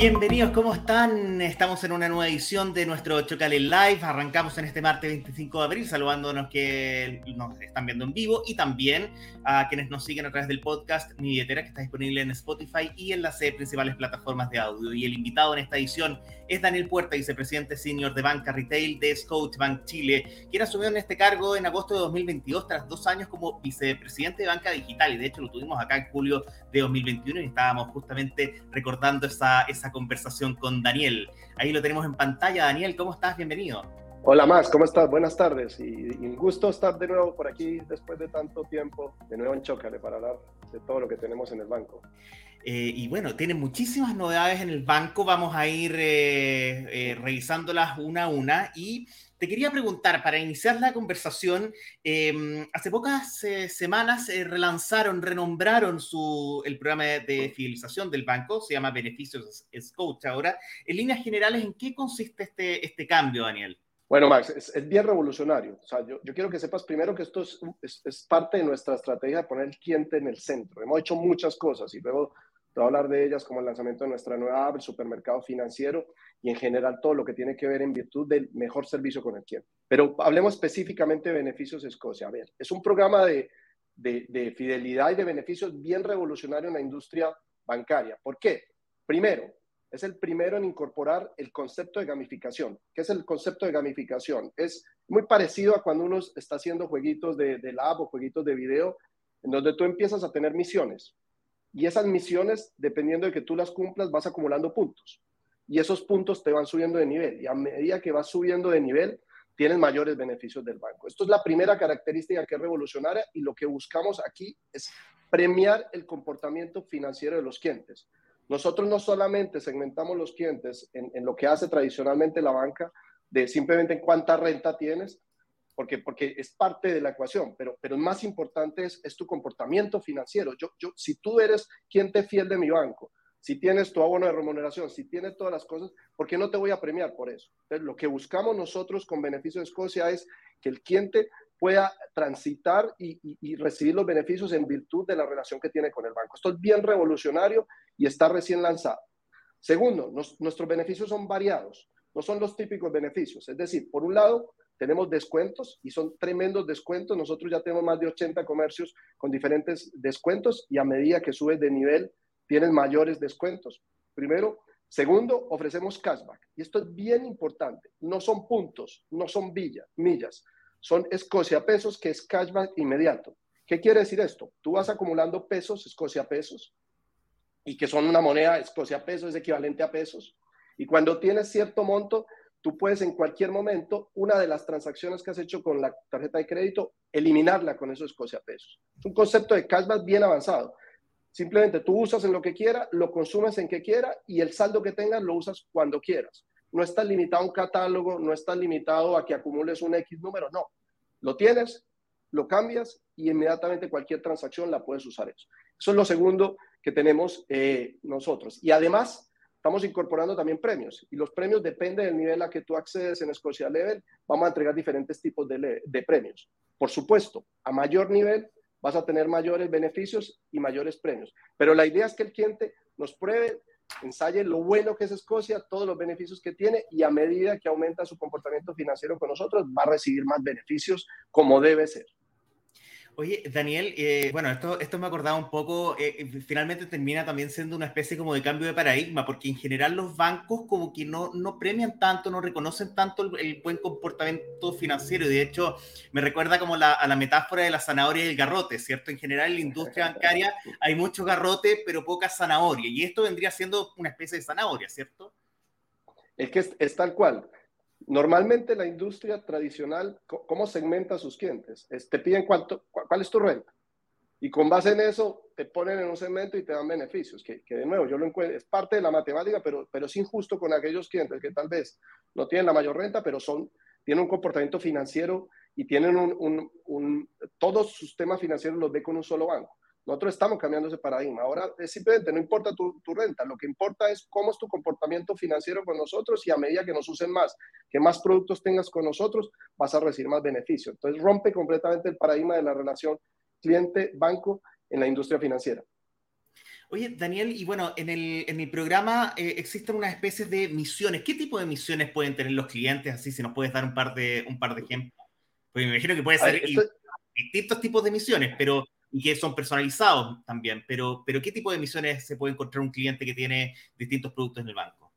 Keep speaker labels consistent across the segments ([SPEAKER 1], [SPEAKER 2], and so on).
[SPEAKER 1] Bienvenidos, ¿cómo están? Estamos en una nueva edición de nuestro Chocale Live. Arrancamos en este martes 25 de abril, saludándonos que nos están viendo en vivo y también a quienes nos siguen a través del podcast Mi Billetera, que está disponible en Spotify y en las principales plataformas de audio. Y el invitado en esta edición es Daniel Puerta, vicepresidente senior de Banca Retail de Bank Chile, quien asumió en este cargo en agosto de 2022 tras dos años como vicepresidente de Banca Digital. Y de hecho lo tuvimos acá en julio de 2021 y estábamos justamente recordando esa, esa conversación con Daniel. Ahí lo tenemos en pantalla. Daniel, ¿cómo estás? Bienvenido.
[SPEAKER 2] Hola Max, ¿cómo estás? Buenas tardes y, un gusto estar de nuevo por aquí después de tanto tiempo, de nuevo en Chocale para hablar de todo lo que tenemos en el banco.
[SPEAKER 1] Eh, y bueno, tiene muchísimas novedades en el banco, vamos a ir eh, eh, revisándolas una a una y te quería preguntar, para iniciar la conversación, em, hace pocas eh, semanas eh, relanzaron, renombraron su, el programa de fidelización del banco, se llama Beneficios Scout ahora. En líneas generales, ¿en qué consiste este, este cambio, Daniel?
[SPEAKER 2] Bueno, Max, es, bien revolucionario. O sea, yo, yo, quiero que sepas primero que esto es, es, es, parte de nuestra estrategia de poner el cliente en el centro. Hemos hecho muchas cosas y luego te voy a hablar de ellas como el lanzamiento de nuestra nueva app, el supermercado financiero y en general todo lo que tiene que ver en virtud del mejor servicio con el cliente. Pero hablemos específicamente de Beneficios Escocia. A ver, es un programa de, de, de fidelidad y de beneficios bien revolucionario en la industria bancaria. ¿Por qué? Primero, es el primero en incorporar el concepto de gamificación. ¿Qué es el concepto de gamificación? Es muy parecido a cuando uno está haciendo jueguitos de, de lab o jueguitos de video, en donde tú empiezas a tener misiones. Y esas misiones, dependiendo de que tú las cumplas, vas acumulando puntos. Y esos puntos te van subiendo de nivel. Y a medida que vas subiendo de nivel, tienes mayores beneficios del banco. Esto es la primera característica que es revolucionaria y lo que buscamos aquí es premiar el comportamiento financiero de los clientes. Nosotros no solamente segmentamos los clientes en, en lo que hace tradicionalmente la banca, de simplemente en cuánta renta tienes, porque, porque es parte de la ecuación, pero, pero más importante es, es tu comportamiento financiero. Yo, yo, si tú eres quien te fiel de mi banco, si tienes tu abono de remuneración, si tienes todas las cosas, ¿por qué no te voy a premiar por eso? Entonces, lo que buscamos nosotros con Beneficio de Escocia es que el cliente pueda transitar y, y, recibir los beneficios en virtud de la relación que tiene con el banco. Esto es bien revolucionario y está recién lanzado. Segundo, nuestros beneficios son variados, no son los típicos beneficios. Es decir, por un lado, tenemos descuentos y son tremendos descuentos. Nosotros ya tenemos más de 80 comercios con diferentes descuentos y a medida que subes de nivel tienes mayores descuentos. Primero. Segundo, ofrecemos cashback. Y esto es bien importante. No son puntos, no son villas, millas. Son Escocia pesos, que es cashback inmediato. ¿Qué quiere decir esto? Tú vas acumulando pesos, Escocia pesos, y que son una moneda, Escocia pesos es equivalente a pesos. Y cuando tienes cierto monto, tú puedes en cualquier momento, una de las transacciones que has hecho con la tarjeta de crédito, eliminarla con esos Escocia pesos. Es un concepto de cashback bien avanzado. Simplemente tú usas en lo que quiera, lo consumes en que quiera y el saldo que tengas lo usas cuando quieras. No estás limitado a un catálogo, no estás limitado a que acumules un X número, no. Lo tienes, lo cambias y inmediatamente cualquier transacción la puedes usar eso. Eso es lo segundo que tenemos eh, nosotros. Y además, Estamos incorporando también premios y los premios dependen del nivel a que tú accedes en Scotia Level. Vamos a entregar diferentes tipos de, de premios. Por supuesto, a mayor nivel vas a tener mayores beneficios y mayores premios. Pero la idea es que el cliente nos pruebe, ensaye lo bueno que es Escocia, todos los beneficios que tiene y a medida que aumenta su comportamiento financiero con nosotros, va a recibir más beneficios como debe ser.
[SPEAKER 1] Oye, Daniel, eh, bueno, esto, esto me acordaba un poco, eh, eh, finalmente termina también siendo una especie como de cambio de paradigma, porque en general los bancos como que no, no premian tanto, no reconocen tanto el, buen comportamiento financiero, de hecho me recuerda como la, a la metáfora de la zanahoria y el garrote, ¿cierto? En general en la industria bancaria hay mucho garrote, pero poca zanahoria, y esto vendría siendo una especie de zanahoria, ¿cierto?
[SPEAKER 2] Es que es, es tal cual. Normalmente la industria tradicional, ¿cómo segmenta a sus clientes? te piden cuánto, cuál es tu renta. Y con base en eso te ponen en un segmento y te dan beneficios, que, de nuevo yo lo encuentro, es parte de la matemática, pero, pero es injusto con aquellos clientes que tal vez no tienen la mayor renta, pero son, tienen un comportamiento financiero y tienen un, un, un todos sus temas financieros los ve con un solo banco. Nosotros estamos cambiando ese paradigma. Ahora es simplemente no importa tu, renta, lo que importa es cómo es tu comportamiento financiero con nosotros y a medida que nos usen más, que más productos tengas con nosotros, vas a recibir más beneficio. Entonces rompe completamente el paradigma de la relación cliente-banco en la industria financiera.
[SPEAKER 1] Oye, Daniel, y bueno, en el, en el programa eh, existen unas especies de misiones. ¿Qué tipo de misiones pueden tener los clientes? Así, si nos puedes dar un par de, un par de ejemplos. Porque me imagino que puede ser distintos tipos de misiones, pero y que son personalizados también. Pero, pero ¿qué tipo de misiones se puede encontrar un cliente que tiene distintos productos en el banco?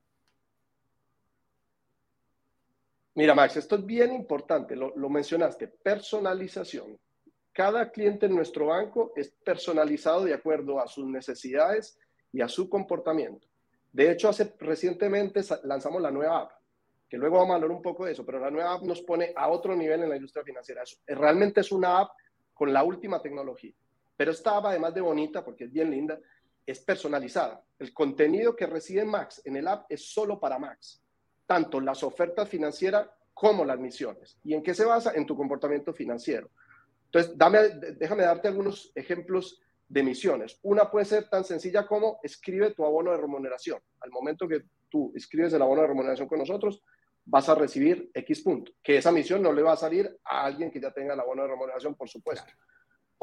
[SPEAKER 2] Mira, Max, esto es bien importante, lo, lo mencionaste, personalización. Cada cliente en nuestro banco es personalizado de acuerdo a sus necesidades y a su comportamiento. De hecho, hace recientemente lanzamos la nueva app, que luego vamos a hablar un poco de eso, pero la nueva app nos pone a otro nivel en la industria financiera. realmente es una app con la última tecnología. Pero esta app, además de bonita, porque es bien linda, es personalizada. El contenido que recibe Max en el app es solo para Max, tanto las ofertas financieras como las misiones. ¿Y en qué se basa? En tu comportamiento financiero. Entonces, déjame darte algunos ejemplos de misiones. Una puede ser tan sencilla como escribe tu abono de remuneración. Al momento que tú escribes el abono de remuneración con nosotros, vas a recibir X punto. Que esa misión no le va a salir a alguien que ya tenga el abono de remuneración, por supuesto.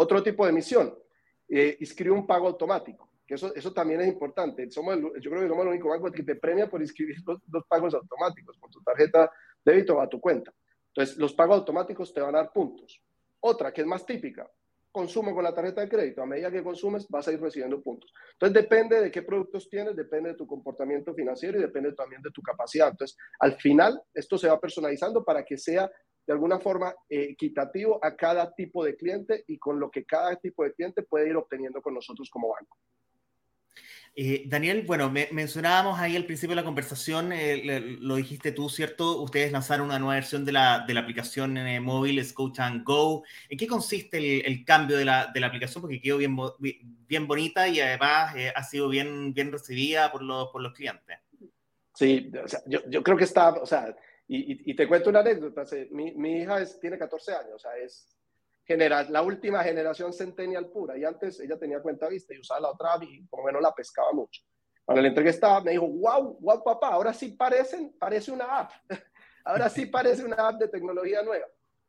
[SPEAKER 2] Otro tipo de misión, eh, inscribe un pago automático. Que eso, eso también es importante. Somos yo creo que somos el único banco que te premia por inscribir dos pagos automáticos con tu tarjeta de débito a tu cuenta. Entonces, los pagos automáticos te van a dar puntos. Otra que es más típica, consumo con la tarjeta de crédito. A medida que consumes, vas a ir recibiendo puntos. Entonces, depende de qué productos tienes, depende de tu comportamiento financiero y depende también de tu capacidad. Entonces, al final, esto se va personalizando para que sea de alguna forma equitativo a cada tipo de cliente y con lo que cada tipo de cliente puede ir obteniendo con nosotros como banco.
[SPEAKER 1] Eh, Daniel, bueno, mencionábamos ahí al principio de la conversación, eh, lo dijiste tú, ¿cierto? Ustedes lanzaron una nueva versión de la, de la aplicación eh, móvil Scout and Go. ¿En qué consiste el, cambio de la, de la, aplicación? Porque quedó bien, bien bonita y además ha sido bien, bien recibida por los, por los clientes.
[SPEAKER 2] Sí, o sea, yo, yo, creo que está, o sea, y, y, te cuento una anécdota. Mi, mi hija es, tiene 14 años, o sea, es la última generación centennial pura. Y antes ella tenía cuenta vista y usaba la otra y como menos la pescaba mucho. Cuando le entregué esta app, me dijo, wow, wow, papá, ahora sí parecen, parece una app. ahora sí parece una app de tecnología nueva.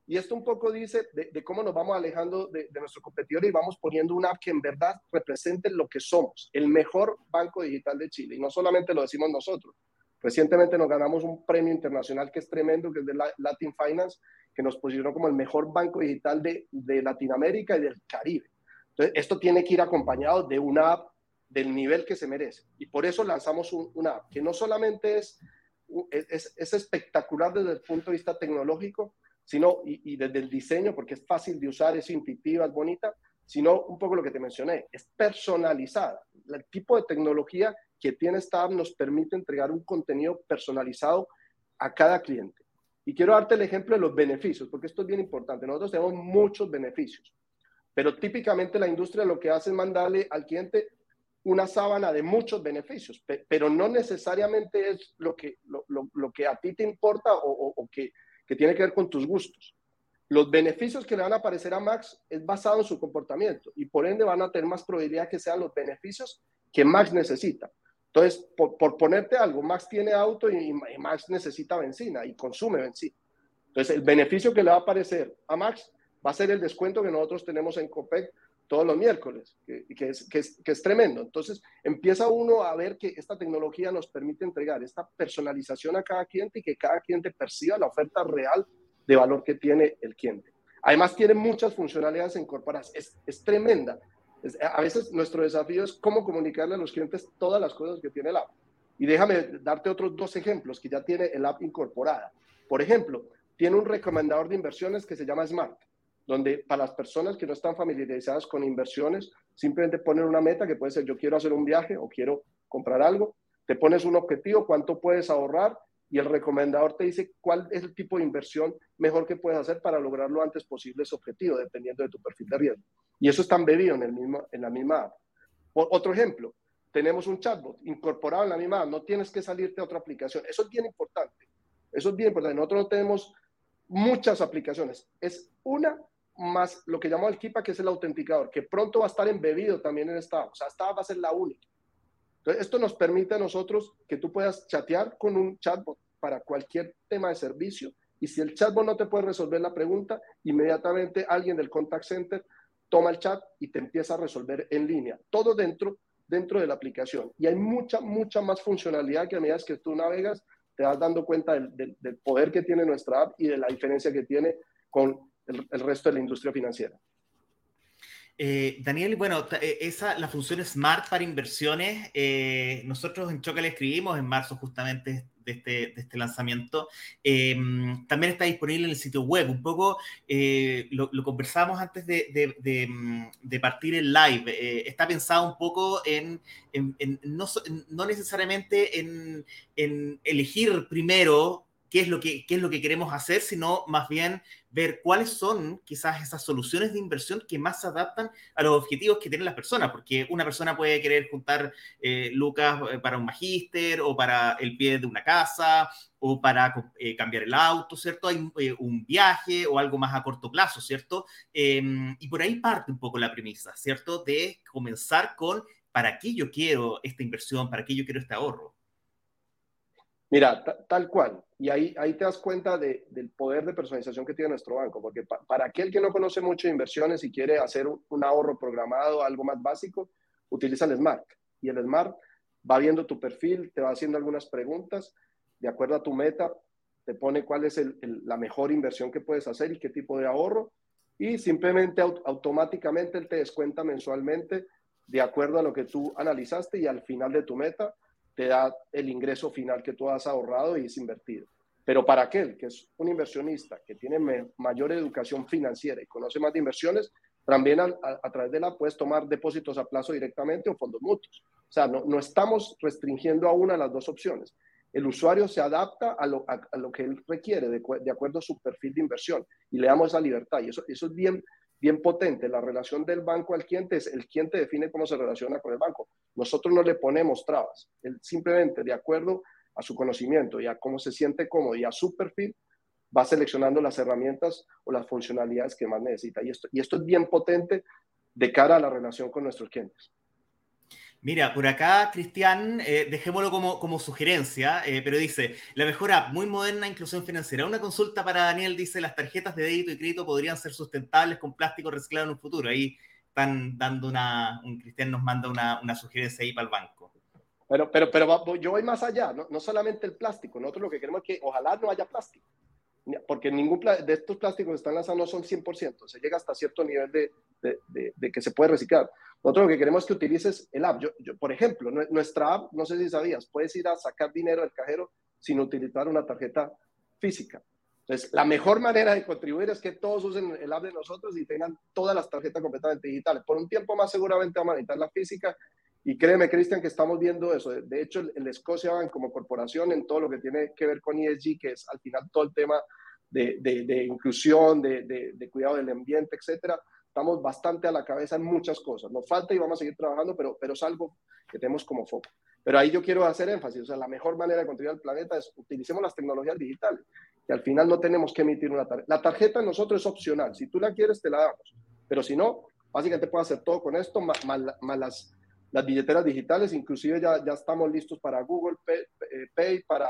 [SPEAKER 2] Y esto un poco dice de, cómo nos vamos alejando de, de, nuestro competidor y vamos poniendo una app que en verdad represente lo que somos, el mejor banco digital de Chile. Y no solamente lo decimos nosotros. Recientemente nos ganamos un premio internacional que es tremendo, que es de Latin Finance, que nos posicionó como el mejor banco digital de, de Latinoamérica y del Caribe. Entonces, esto tiene que ir acompañado de una app del nivel que se merece. Y por eso lanzamos una app que no solamente es, es, es, espectacular desde el punto de vista tecnológico, sino y, y, desde el diseño, porque es fácil de usar, es intuitiva, es bonita, sino un poco lo que te mencioné, es personalizada. El tipo de tecnología que tiene app nos permite entregar un contenido personalizado a cada cliente. Y quiero darte el ejemplo de los beneficios, porque esto es bien importante. Nosotros tenemos muchos beneficios, pero típicamente la industria lo que hace es mandarle al cliente una sábana de muchos beneficios, pero no necesariamente es lo que, lo, lo, que a ti te importa o, o, que, que tiene que ver con tus gustos. Los beneficios que le van a aparecer a Max es basado en su comportamiento y por ende van a tener más probabilidad que sean los beneficios que Max necesita. Entonces, por, por, ponerte algo, Max tiene auto y, Max necesita benzina y consume benzina. Entonces, el beneficio que le va a aparecer a Max va a ser el descuento que nosotros tenemos en COPEC todos los miércoles, que, que, es, que, es, que es tremendo. Entonces, empieza uno a ver que esta tecnología nos permite entregar esta personalización a cada cliente y que cada cliente perciba la oferta real de valor que tiene el cliente. Además, tiene muchas funcionalidades incorporadas. Es, es tremenda a veces nuestro desafío es cómo comunicarle a los clientes todas las cosas que tiene el app. Y déjame darte otros dos ejemplos que ya tiene el app incorporada. Por ejemplo, tiene un recomendador de inversiones que se llama Smart, donde para las personas que no están familiarizadas con inversiones, simplemente ponen una meta que puede ser yo quiero hacer un viaje o quiero comprar algo, te pones un objetivo, cuánto puedes ahorrar y el recomendador te dice cuál es el tipo de inversión mejor que puedes hacer para lograr lo antes posible ese objetivo, dependiendo de tu perfil de riesgo. Y eso está embebido en, el mismo, en la misma app. otro ejemplo, tenemos un chatbot incorporado en la misma app, no tienes que salirte a otra aplicación. Eso es bien importante. Eso es bien importante. Nosotros no tenemos muchas aplicaciones. Es una más lo que llamamos el KIPA, que es el autenticador, que pronto va a estar embebido también en esta app. O sea, esta app va a ser la única. Entonces, esto nos permite a nosotros que tú puedas chatear con un chatbot para cualquier tema de servicio y si el chatbot no te puede resolver la pregunta, inmediatamente alguien del contact center toma el chat y te empieza a resolver en línea. Todo dentro dentro de la aplicación. Y hay mucha, mucha más funcionalidad que a medida que tú navegas, te vas dando cuenta del, poder que tiene nuestra app y de la diferencia que tiene con el, resto de la industria financiera.
[SPEAKER 1] Eh, Daniel, bueno, eh, esa, la función Smart para inversiones, eh, nosotros en Choca le escribimos en marzo justamente este, este lanzamiento. Em, también está disponible en el sitio web. Un poco eh, lo, conversamos antes de, mm, partir el live. Eh, está pensado un poco en, no, necesariamente en, elegir primero qué es, lo que, qué es lo que queremos hacer, sino más bien ver cuáles son quizás esas soluciones de inversión que más se adaptan a los objetivos que tienen las personas, porque una persona puede querer juntar eh, lucas eh, para un magíster o para el pie de una casa o para eh, cambiar el auto, ¿cierto? Hay un viaje o algo más a corto plazo, ¿cierto? Em, y por ahí parte un poco la premisa, ¿cierto? De comenzar con, ¿para qué yo quiero esta inversión? ¿Para qué yo quiero este ahorro?
[SPEAKER 2] Mira, tal cual. Y ahí, ahí te das cuenta del poder de personalización que tiene nuestro banco, porque para aquel que no conoce mucho inversiones y quiere hacer un, ahorro programado, algo más básico, utiliza el Smart. Y el Smart va viendo tu perfil, te va haciendo algunas preguntas, de acuerdo a tu meta, te pone cuál es la mejor inversión que puedes hacer y qué tipo de ahorro, y simplemente automáticamente él te descuenta mensualmente de acuerdo a lo que tú analizaste y al final de tu meta te da el ingreso final que tú has ahorrado y es invertido. Pero para aquel que es un inversionista que tiene mayor educación financiera y conoce más de inversiones, también a, través de la puedes tomar depósitos a plazo directamente o fondos mutuos. O sea, no, no estamos restringiendo a una de las dos opciones. El usuario se adapta a lo, a, lo que él requiere de, de, acuerdo a su perfil de inversión y le damos esa libertad. Y eso, eso es bien, bien potente. La relación del banco al cliente es el cliente define cómo se relaciona con el banco. Nosotros no le ponemos trabas. Él simplemente, de acuerdo a su conocimiento y a cómo se siente cómodo y a su perfil, va seleccionando las herramientas o las funcionalidades que más necesita. Y esto, y esto es bien potente de cara a la relación con nuestros clientes.
[SPEAKER 1] Mira, por acá, Cristian, eh, dejémoslo como, como sugerencia, eh, pero dice, la mejor muy moderna, inclusión financiera. Una consulta para Daniel dice, las tarjetas de débito y crédito podrían ser sustentables con plástico reciclado en un futuro. Ahí están dando una, un Cristian nos manda una, una sugerencia ahí para el banco.
[SPEAKER 2] Pero, pero, pero yo voy más allá, no, no solamente el plástico, nosotros lo que queremos es que ojalá no haya plástico porque ningún de estos plásticos que están lanzados no son 100%, se llega hasta cierto nivel de, de, que se puede reciclar. Nosotros lo que queremos es que utilices el app. Yo, por ejemplo, nuestra app, no sé si sabías, puedes ir a sacar dinero del cajero sin utilizar una tarjeta física. Entonces, la mejor manera de contribuir es que todos usen el app de nosotros y tengan todas las tarjetas completamente digitales. Por un tiempo más seguramente vamos a necesitar la física y créeme, Cristian, que estamos viendo eso. De hecho, el Scotia Bank como corporación en todo lo que tiene que ver con ESG, que es al final todo el tema de, de, inclusión, de, de, cuidado del ambiente, etcétera, estamos bastante a la cabeza en muchas cosas. Nos falta y vamos a seguir trabajando, pero, pero es algo que tenemos como foco. Pero ahí yo quiero hacer énfasis, o sea, la mejor manera de contribuir al planeta es utilicemos las tecnologías digitales, que al final no tenemos que emitir una tarjeta. La tarjeta nosotros es opcional, si tú la quieres te la damos, pero si no, básicamente puedes hacer todo con esto, más, las, las billeteras digitales, inclusive ya, ya estamos listos para Google Pay, eh, para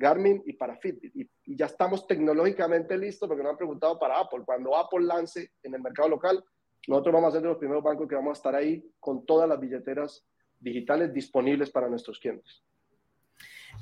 [SPEAKER 2] Garmin y para Fitbit. Y, ya estamos tecnológicamente listos porque nos han preguntado para Apple. Cuando Apple lance en el mercado local, nosotros vamos a ser de los primeros bancos que vamos a estar ahí con todas las billeteras digitales disponibles para nuestros clientes.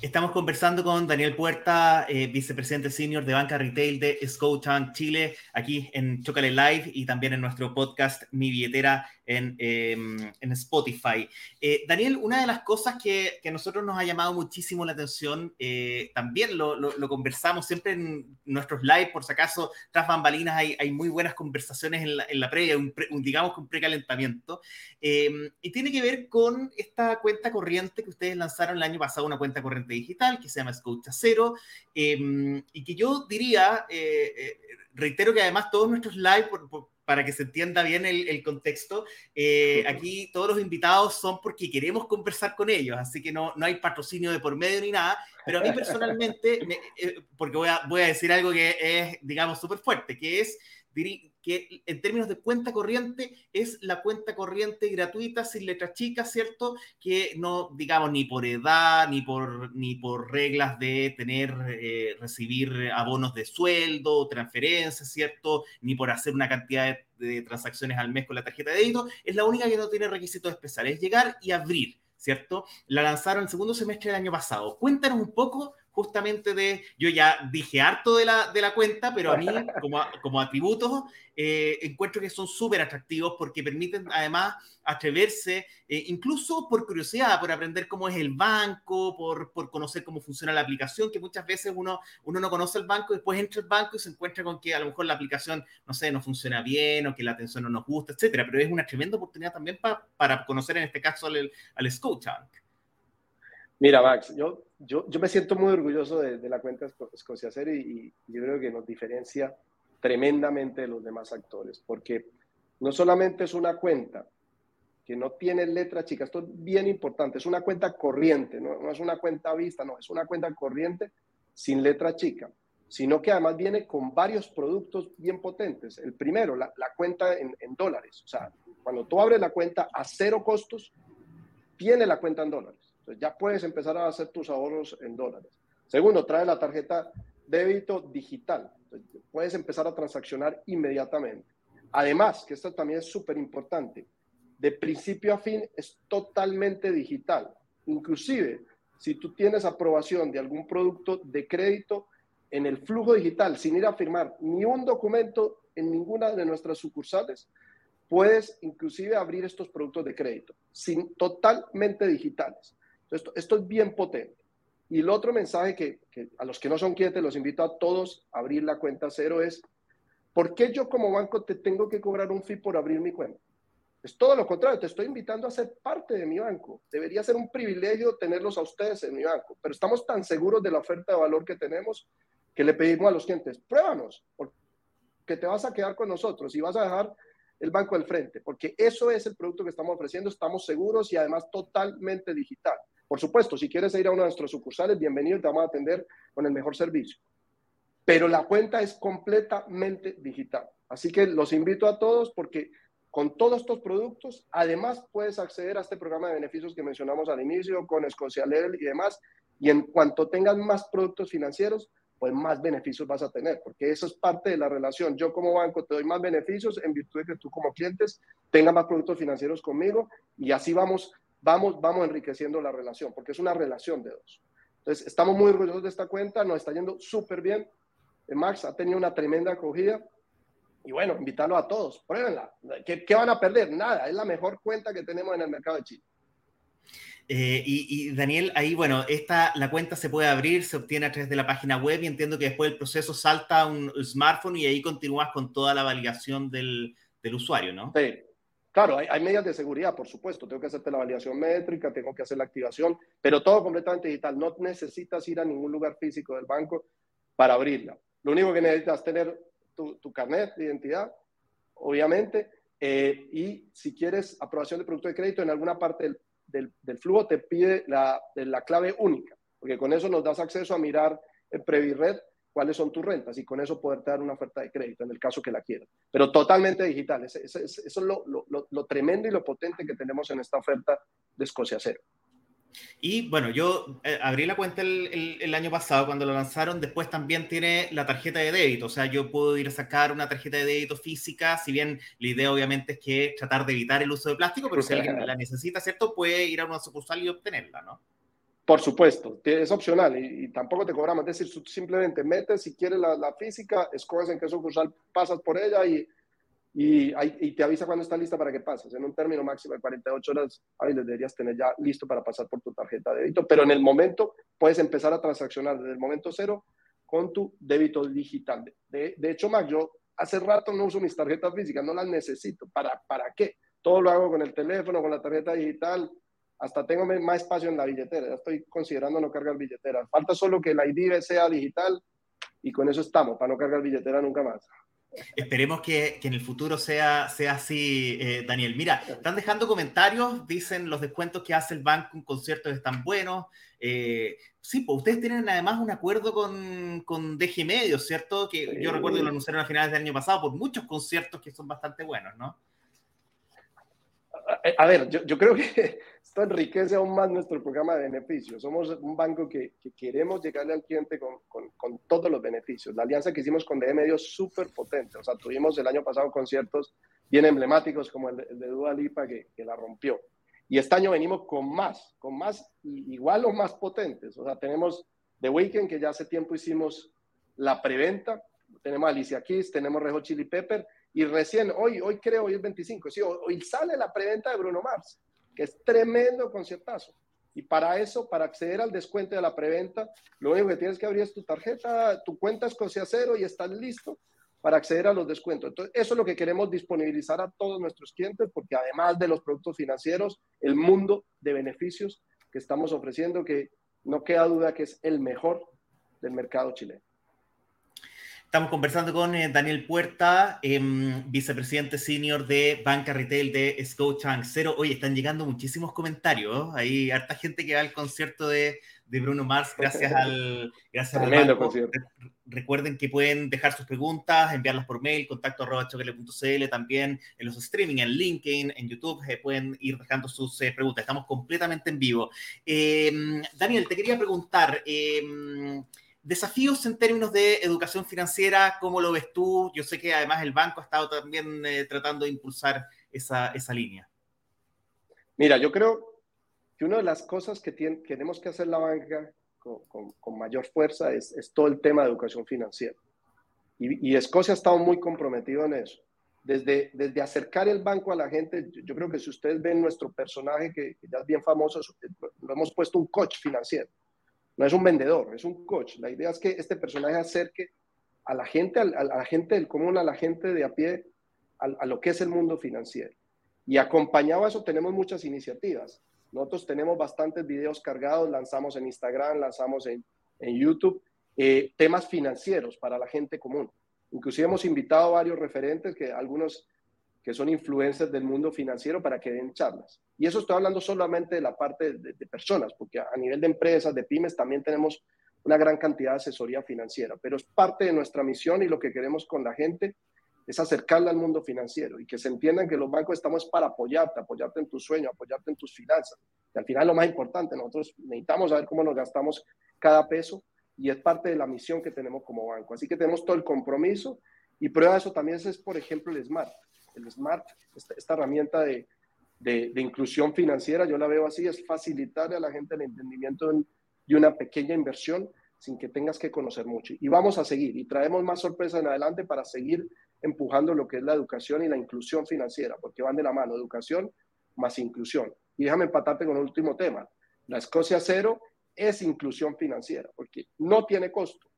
[SPEAKER 1] Estamos conversando con Daniel Puerta, eh, vicepresidente senior de Banca Retail de Scotiabank Chile, aquí en Chocale Live y también en nuestro podcast Mi Billetera en, em, en Spotify. Eh, Daniel, una de las cosas que, que, a nosotros nos ha llamado muchísimo la atención, eh, también lo, lo, conversamos siempre en nuestros live, por si acaso, tras bambalinas hay, hay muy buenas conversaciones en la, en la previa, un, un, digamos que un precalentamiento, em, y tiene que ver con esta cuenta corriente que ustedes lanzaron el año pasado, una cuenta corriente digital que se llama Escucha Cero, em, y que yo diría, eh, eh, reitero que además todos nuestros live, para que se entienda bien el, contexto, eh, aquí todos los invitados son porque queremos conversar con ellos, así que no, no hay patrocinio de por medio ni nada, pero a mí personalmente, porque voy a, voy a decir algo que es, digamos, súper fuerte, que es que en términos de cuenta corriente es la cuenta corriente gratuita sin letras chicas, ¿cierto? Que no, digamos, ni por edad, ni por, ni por reglas de tener, eh, recibir abonos de sueldo, transferencias, ¿cierto? Ni por hacer una cantidad de, transacciones al mes con la tarjeta de débito, es la única que no tiene requisitos especiales, es llegar y abrir. ¿Cierto? La lanzaron el segundo semestre del año pasado. Cuéntanos un poco justamente de, yo ya dije harto de la, de la cuenta, pero a mí como, como atributos eh, encuentro que son súper atractivos porque permiten además atreverse, eh, incluso por curiosidad, por aprender cómo es el banco, por, por, conocer cómo funciona la aplicación, que muchas veces uno, uno no conoce el banco, después entra al banco y se encuentra con que a lo mejor la aplicación, no sé, no funciona bien o que la atención no nos gusta, etcétera, pero es una tremenda oportunidad también para conocer en este caso al, al Scotiabank.
[SPEAKER 2] Mira, Max, yo, yo, yo me siento muy orgulloso de, la cuenta Escociacer y, y yo creo que nos diferencia tremendamente de los demás actores, porque no solamente es una cuenta que no tiene letra chica, esto es bien importante, es una cuenta corriente, no, no es una cuenta vista, no, es una cuenta corriente sin letra chica, sino que además viene con varios productos bien potentes. El primero, la, la cuenta en, en, dólares, o sea, cuando tú abres la cuenta a cero costos, tiene la cuenta en dólares ya puedes empezar a hacer tus ahorros en dólares. Segundo, trae la tarjeta débito digital. puedes empezar a transaccionar inmediatamente. Además, que esto también es súper importante, de principio a fin es totalmente digital. Inclusive, si tú tienes aprobación de algún producto de crédito en el flujo digital, sin ir a firmar ni un documento en ninguna de nuestras sucursales, puedes inclusive abrir estos productos de crédito, sin, totalmente digitales. Esto, es bien potente. Y el otro mensaje que, a los que no son clientes los invito a todos a abrir la cuenta cero es, ¿por qué yo como banco te tengo que cobrar un fee por abrir mi cuenta? Es todo lo contrario, te estoy invitando a ser parte de mi banco. Debería ser un privilegio tenerlos a ustedes en mi banco, pero estamos tan seguros de la oferta de valor que tenemos que le pedimos a los clientes, pruébanos, porque te vas a quedar con nosotros y vas a dejar el banco al frente, porque eso es el producto que estamos ofreciendo, estamos seguros y además totalmente digital. Por supuesto, si quieres ir a uno de nuestros sucursales, bienvenido te vamos a atender con el mejor servicio. Pero la cuenta es completamente digital. Así que los invito a todos porque con todos estos productos, además puedes acceder a este programa de beneficios que mencionamos al inicio, con Level y demás. Y en cuanto tengas más productos financieros, pues más beneficios vas a tener, porque eso es parte de la relación. Yo como banco te doy más beneficios en virtud de que tú como clientes tengas más productos financieros conmigo y así vamos vamos, vamos enriqueciendo la relación, porque es una relación de dos. Entonces, estamos muy orgullosos de esta cuenta, nos está yendo súper bien. Eh, Max ha tenido una tremenda acogida. Y bueno, invitarlo a todos, pruébenla. ¿Qué, ¿Qué, van a perder? Nada, es la mejor cuenta que tenemos en el mercado de Chile.
[SPEAKER 1] Eh, y, Daniel, ahí, bueno, esta, la cuenta se puede abrir, se obtiene a través de la página web y entiendo que después el proceso salta a un smartphone y ahí continúas con toda la validación del, del usuario, ¿no?
[SPEAKER 2] Sí, Claro, hay, medidas de seguridad, por supuesto. Tengo que hacerte la validación métrica, tengo que hacer la activación, pero todo completamente digital. No necesitas ir a ningún lugar físico del banco para abrirla. Lo único que necesitas es tener tu, carnet de identidad, obviamente, eh, y si quieres aprobación de producto de crédito en alguna parte del, flujo, te pide la, la clave única, porque con eso nos das acceso a mirar el Previred cuáles son tus rentas y con eso poder dar una oferta de crédito en el caso que la quieras. Pero totalmente digital. Eso, es lo, lo, tremendo y lo potente que tenemos en esta oferta de Escocia Cero.
[SPEAKER 1] Y bueno, yo eh, abrí la cuenta el, el, año pasado cuando lo lanzaron. Después también tiene la tarjeta de débito. O sea, yo puedo ir a sacar una tarjeta de débito física. Si bien la idea, obviamente, es que tratar de evitar el uso de plástico, pero si alguien la necesita, ¿cierto? Puede ir a una sucursal y obtenerla, ¿no?
[SPEAKER 2] Por supuesto, es opcional y, tampoco te cobramos. Es decir, simplemente metes si quieres la, física, escoges en qué sucursal pasas por ella y, y, te avisa cuando está lista para que pases. En un término máximo de 48 horas les deberías tener ya listo para pasar por tu tarjeta de débito, pero en el momento puedes empezar a transaccionar desde el momento cero con tu débito digital. De, de hecho, Mac, yo hace rato no uso mis tarjetas físicas, no las necesito. ¿Para, ¿Para qué? Todo lo hago con el teléfono, con la tarjeta digital hasta tengo más espacio en la billetera. Ya estoy considerando no cargar billetera. Falta solo que la ID sea digital y con eso estamos, para no cargar billetera nunca más.
[SPEAKER 1] Esperemos que, en el futuro sea, sea así, eh, Daniel. Mira, están dejando comentarios, dicen los descuentos que hace el banco en conciertos están buenos. Eh, sí, pues ustedes tienen además un acuerdo con, con DG Medios, ¿cierto? Que yo recuerdo que lo anunciaron a finales del año pasado por muchos conciertos que son bastante buenos, ¿no?
[SPEAKER 2] A, ver, yo, yo, creo que esto enriquece aún más nuestro programa de beneficios. Somos un banco que, que queremos llegarle al cliente con, con, con, todos los beneficios. La alianza que hicimos con DG Medios es súper potente. O sea, tuvimos el año pasado conciertos bien emblemáticos como el, el de Dua Lipa que, que la rompió. Y este año venimos con más, con más, igual o más potentes. O sea, tenemos The Weeknd, que ya hace tiempo hicimos la preventa. Tenemos Alicia Keys, tenemos Rejo Chili Pepper. Y recién, hoy, hoy creo, hoy es 25, sí, hoy sale la preventa de Bruno Mars, que es tremendo conciertazo. Y para eso, para acceder al descuento de la preventa, lo único que tienes que abrir es tu tarjeta, tu cuenta es Cosia Cero y estás listo para acceder a los descuentos. Entonces, eso es lo que queremos disponibilizar a todos nuestros clientes, porque además de los productos financieros, el mundo de beneficios que estamos ofreciendo, que no queda duda que es el mejor del mercado chileno.
[SPEAKER 1] Estamos conversando con eh, Daniel Puerta, eh, vicepresidente senior de Banca Retail de Scotiabank Cero. Oye, están llegando muchísimos comentarios. Hay harta gente que va al concierto de, de Bruno Mars gracias al, gracias al. Recuerden que pueden dejar sus preguntas, enviarlas por mail, contacto arroba también en los streaming, en LinkedIn, en YouTube, eh, pueden ir dejando sus eh, preguntas. Estamos completamente en vivo. Eh, Daniel, te quería preguntar, desafíos en términos de educación financiera, ¿cómo lo ves tú? Yo sé que además el banco ha estado también tratando de impulsar esa, esa línea.
[SPEAKER 2] Mira, yo creo que una de las cosas que tenemos que hacer la banca con, con, mayor fuerza es, es, todo el tema de educación financiera. Y, y, Escocia ha estado muy comprometido en eso. Desde, desde acercar el banco a la gente, yo, creo que si ustedes ven nuestro personaje, que, ya es bien famoso, lo hemos puesto un coach financiero. No es un vendedor, es un coach. La idea es que este personaje acerque a la gente, a, la gente del común, a la gente de a pie, a, a lo que es el mundo financiero. Y acompañado a eso tenemos muchas iniciativas. Nosotros tenemos bastantes videos cargados, lanzamos en Instagram, lanzamos en, en YouTube, eh, temas financieros para la gente común. Inclusive hemos invitado a varios referentes, que algunos que son influencers del mundo financiero para que den charlas. Y eso estoy hablando solamente de la parte de, de personas, porque a nivel de empresas, de pymes, también tenemos una gran cantidad de asesoría financiera, pero es parte de nuestra misión y lo que queremos con la gente es acercarla al mundo financiero y que se entiendan que los bancos estamos para apoyarte, apoyarte en tu sueño, apoyarte en tus finanzas. Y al final lo más importante, nosotros necesitamos saber cómo nos gastamos cada peso y es parte de la misión que tenemos como banco. Así que tenemos todo el compromiso y prueba de eso también es, por ejemplo, el SMART. El SMART, esta, esta herramienta de, de, de, inclusión financiera, yo la veo así, es facilitarle a la gente el entendimiento de una pequeña inversión sin que tengas que conocer mucho. Y vamos a seguir y traemos más sorpresas en adelante para seguir empujando lo que es la educación y la inclusión financiera, porque van de la mano, educación más inclusión. Y déjame empatarte con el último tema. La Escocia Cero es inclusión financiera, porque no tiene costo,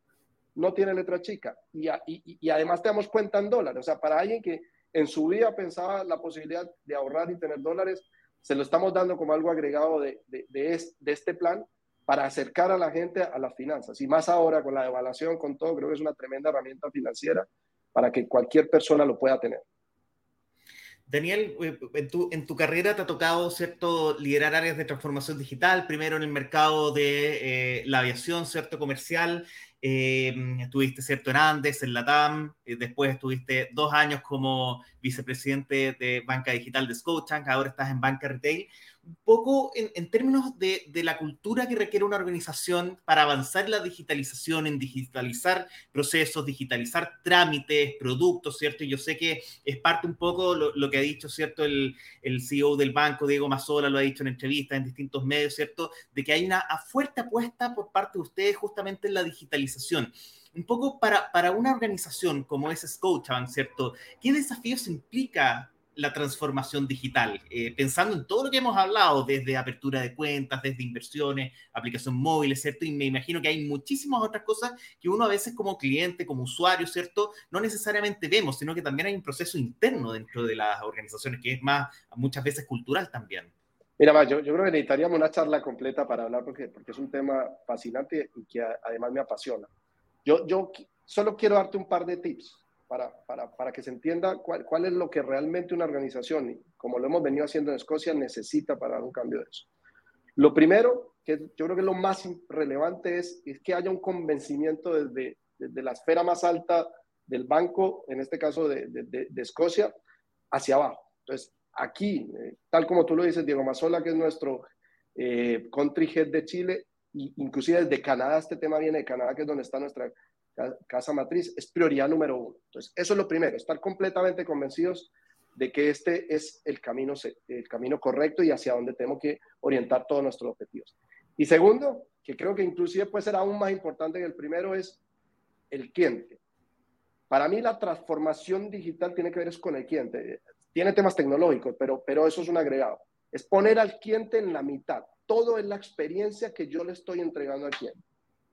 [SPEAKER 2] no tiene letra chica y, y, y, además te damos cuenta en dólares. O sea, para alguien que en su vida pensaba la posibilidad de ahorrar y tener dólares, se lo estamos dando como algo agregado de, de, de, de este plan para acercar a la gente a las finanzas. Y más ahora con la devaluación, con todo, creo que es una tremenda herramienta financiera para que cualquier persona lo pueda tener.
[SPEAKER 1] Daniel, eh, en tu, en tu, carrera te ha tocado, ¿cierto?, liderar áreas de transformación digital, primero en el mercado de eh, la aviación, ¿cierto?, comercial, eh, estuviste, ¿cierto?, en en Latam, eh, después estuviste dos años como vicepresidente de Banca Digital de Scotiabank, ahora estás en Banca Retail un poco en, términos de, de, la cultura que requiere una organización para avanzar en la digitalización, en digitalizar procesos, digitalizar trámites, productos, ¿cierto? Y yo sé que es parte un poco lo, lo que ha dicho, ¿cierto? El, el, CEO del banco, Diego Mazzola, lo ha dicho en entrevistas, en distintos medios, ¿cierto? De que hay una fuerte apuesta por parte de ustedes justamente en la digitalización un poco para, para una organización como es Scotiabank, ¿cierto? ¿Qué desafíos implica la transformación digital, eh, pensando en todo lo que hemos hablado, desde apertura de cuentas, desde inversiones, aplicación móvil, ¿cierto? Y me imagino que hay muchísimas otras cosas que uno a veces como cliente, como usuario, ¿cierto? No necesariamente vemos, sino que también hay un proceso interno dentro de las organizaciones que es más, muchas veces cultural también.
[SPEAKER 2] Mira, yo, yo creo que necesitaríamos una charla completa para hablar porque, porque es un tema fascinante y que además me apasiona. Yo, yo solo quiero darte un par de tips para, para, para que se entienda cuál, cuál, es lo que realmente una organización, como lo hemos venido haciendo en Escocia, necesita para dar un cambio de eso. Lo primero, que yo creo que lo más relevante es, es que haya un convencimiento desde, desde, la esfera más alta del banco, en este caso de, de, de Escocia, hacia abajo. Entonces, aquí, eh, tal como tú lo dices, Diego Mazola, que es nuestro eh, country head de Chile, y inclusive desde Canadá, este tema viene de Canadá, que es donde está nuestra casa matriz, es prioridad número uno. Entonces, eso es lo primero, estar completamente convencidos de que este es el camino, el camino correcto y hacia donde tenemos que orientar todos nuestros objetivos. Y segundo, que creo que inclusive puede ser aún más importante que el primero, es el cliente. Para mí la transformación digital tiene que ver con el cliente. Tiene temas tecnológicos, pero, pero eso es un agregado. Es poner al cliente en la mitad. Todo es la experiencia que yo le estoy entregando al cliente.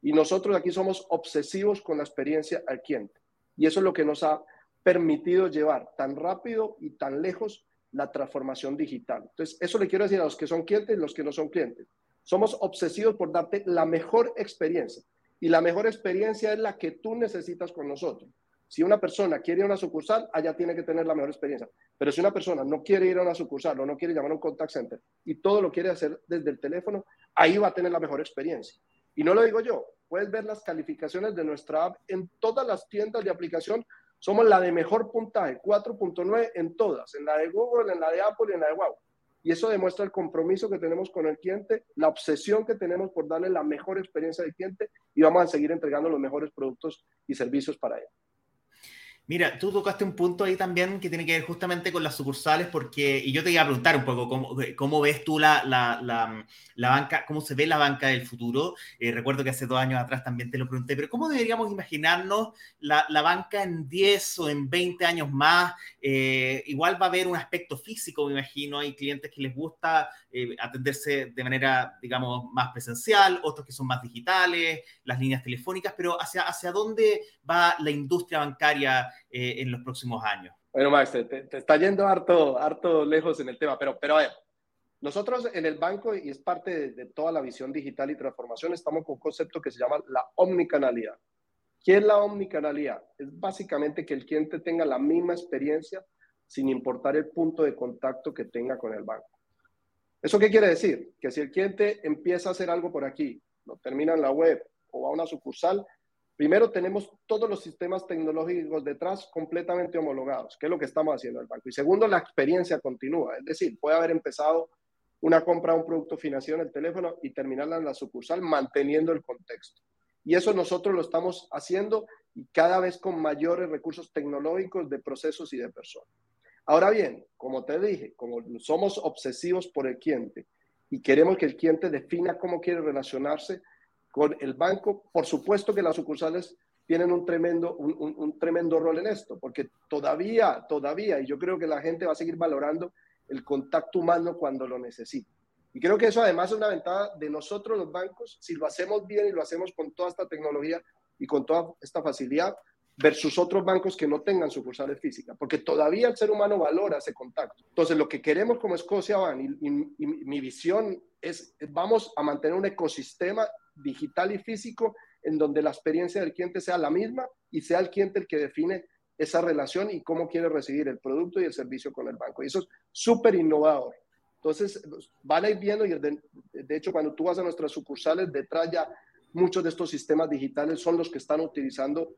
[SPEAKER 2] Y nosotros aquí somos obsesivos con la experiencia al cliente. Y eso es lo que nos ha permitido llevar tan rápido y tan lejos la transformación digital. Entonces, eso le quiero decir a los que son clientes y los que no son clientes. Somos obsesivos por darte la mejor experiencia. Y la mejor experiencia es la que tú necesitas con nosotros. Si una persona quiere ir a una sucursal, allá tiene que tener la mejor experiencia. Pero si una persona no quiere ir a una sucursal o no quiere llamar a un contact center y todo lo quiere hacer desde el teléfono, ahí va a tener la mejor experiencia. Y no lo digo yo, puedes ver las calificaciones de nuestra app en todas las tiendas de aplicación. Somos la de mejor puntaje, 4.9 en todas, en la de Google, en la de Apple y en la de Wow. Y eso demuestra el compromiso que tenemos con el cliente, la obsesión que tenemos por darle la mejor experiencia al cliente y vamos a seguir entregando los mejores productos y servicios para él.
[SPEAKER 1] Mira, tú tocaste un punto ahí también que tiene que ver justamente con las sucursales, porque, y yo te iba a preguntar un poco cómo, cómo ves tú la, la, la, banca, cómo se ve la banca del futuro. Eh, recuerdo que hace dos años atrás también te lo pregunté, pero ¿cómo deberíamos imaginarnos la, banca en 10 o en 20 años más? Eh, igual va a haber un aspecto físico, me imagino. Hay clientes que les gusta eh, atenderse de manera, digamos, más presencial, otros que son más digitales, las líneas telefónicas, pero ¿hacia, hacia dónde va la industria bancaria? Eh, en los próximos años.
[SPEAKER 2] Bueno, Max, te, está yendo harto, harto lejos en el tema, pero, pero a ver, nosotros en el banco, y es parte de, toda la visión digital y transformación, estamos con un concepto que se llama la omnicanalidad. ¿Qué es la omnicanalidad? Es básicamente que el cliente tenga la misma experiencia sin importar el punto de contacto que tenga con el banco. ¿Eso qué quiere decir? Que si el cliente empieza a hacer algo por aquí, lo termina en la web o va a una sucursal, Primero, tenemos todos los sistemas tecnológicos detrás completamente homologados, que es lo que estamos haciendo en el banco. Y segundo, la experiencia continúa, es decir, puede haber empezado una compra de un producto financiero en el teléfono y terminarla en la sucursal manteniendo el contexto. Y eso nosotros lo estamos haciendo y cada vez con mayores recursos tecnológicos de procesos y de personas. Ahora bien, como te dije, como somos obsesivos por el cliente y queremos que el cliente defina cómo quiere relacionarse, con el banco. Por supuesto que las sucursales tienen un tremendo, un, tremendo rol en esto, porque todavía, todavía, y yo creo que la gente va a seguir valorando el contacto humano cuando lo necesita. Y creo que eso además es una ventaja de nosotros los bancos, si lo hacemos bien y lo hacemos con toda esta tecnología y con toda esta facilidad, versus otros bancos que no tengan sucursales físicas, porque todavía el ser humano valora ese contacto. Entonces, lo que queremos como Escocia Van y, y mi visión es, vamos a mantener un ecosistema digital y físico en donde la experiencia del cliente sea la misma y sea el cliente el que define esa relación y cómo quiere recibir el producto y el servicio con el banco. Y eso es súper innovador. Entonces, van a ir viendo y de, hecho cuando tú vas a nuestras sucursales, detrás ya muchos de estos sistemas digitales son los que están utilizando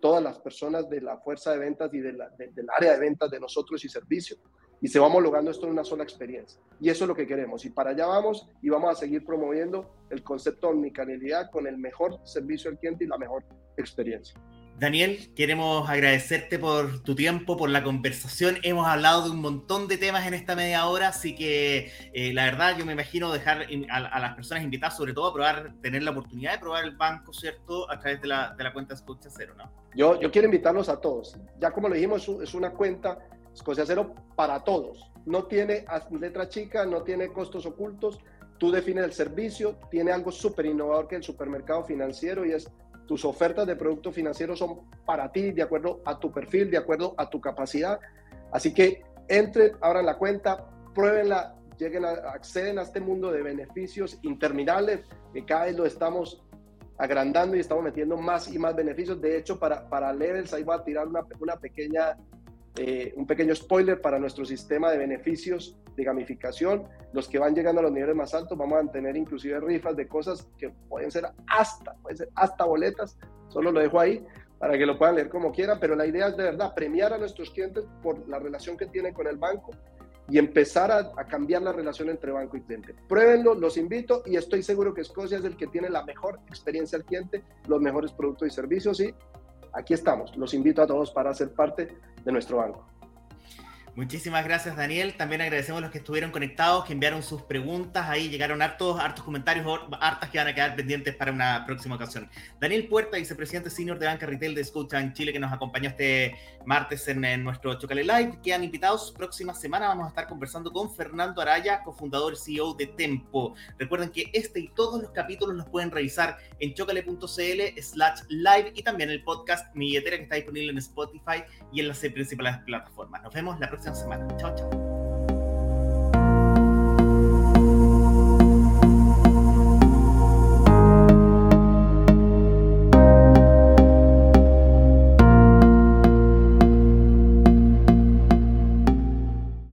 [SPEAKER 2] todas las personas de la fuerza de ventas y de del área de ventas de nosotros y servicios y se va homologando esto en una sola experiencia. Y eso es lo que queremos. Y para allá vamos y vamos a seguir promoviendo el concepto de omnicanalidad con el mejor servicio al cliente y la mejor experiencia.
[SPEAKER 1] Daniel, queremos agradecerte por tu tiempo, por la conversación. Hemos hablado de un montón de temas en esta media hora, así que eh, la verdad yo me imagino dejar a, las personas invitadas, sobre todo a probar, tener la oportunidad de probar el banco, ¿cierto? A través de la, de la cuenta Escucha Cero, ¿no?
[SPEAKER 2] Yo, yo quiero invitarlos a todos. Ya como lo dijimos, es una cuenta Escocia Cero para todos. No tiene letra chica, no tiene costos ocultos. Tú defines el servicio, tiene algo súper innovador que el supermercado financiero y es tus ofertas de productos financieros son para ti, de acuerdo a tu perfil, de acuerdo a tu capacidad. Así que entren, abran la cuenta, pruébenla, lleguen a, acceden a este mundo de beneficios interminables que cada vez lo estamos agrandando y estamos metiendo más y más beneficios. De hecho, para, para Levels, ahí voy a tirar una, una pequeña, eh, un pequeño spoiler para nuestro sistema de beneficios de gamificación. Los que van llegando a los niveles más altos, vamos a tener inclusive rifas de cosas que pueden ser hasta, pueden ser hasta boletas. Solo lo dejo ahí para que lo puedan leer como quieran, pero la idea es de verdad premiar a nuestros clientes por la relación que tienen con el banco y empezar a, cambiar la relación entre banco y cliente. Pruébenlo, los invito y estoy seguro que Escocia es el que tiene la mejor experiencia al cliente, los mejores productos y servicios y aquí estamos. Los invito a todos para ser parte de nuestro banco.
[SPEAKER 1] Muchísimas gracias, Daniel. También agradecemos a los que estuvieron conectados, que enviaron sus preguntas. Ahí llegaron hartos, hartos comentarios, hartas que van a quedar pendientes para una próxima ocasión. Daniel Puerta, vicepresidente senior de Banca Retail de en Chile, que nos acompañó este martes en, nuestro Chocale Live. Quedan invitados. Próxima semana vamos a estar conversando con Fernando Araya, cofundador y CEO de Tempo. Recuerden que este y todos los capítulos los pueden revisar en chocale.cl slash live y también el podcast Mi Billetera que está disponible en Spotify y en las principales plataformas. Nos vemos la próxima 叫什么来着叫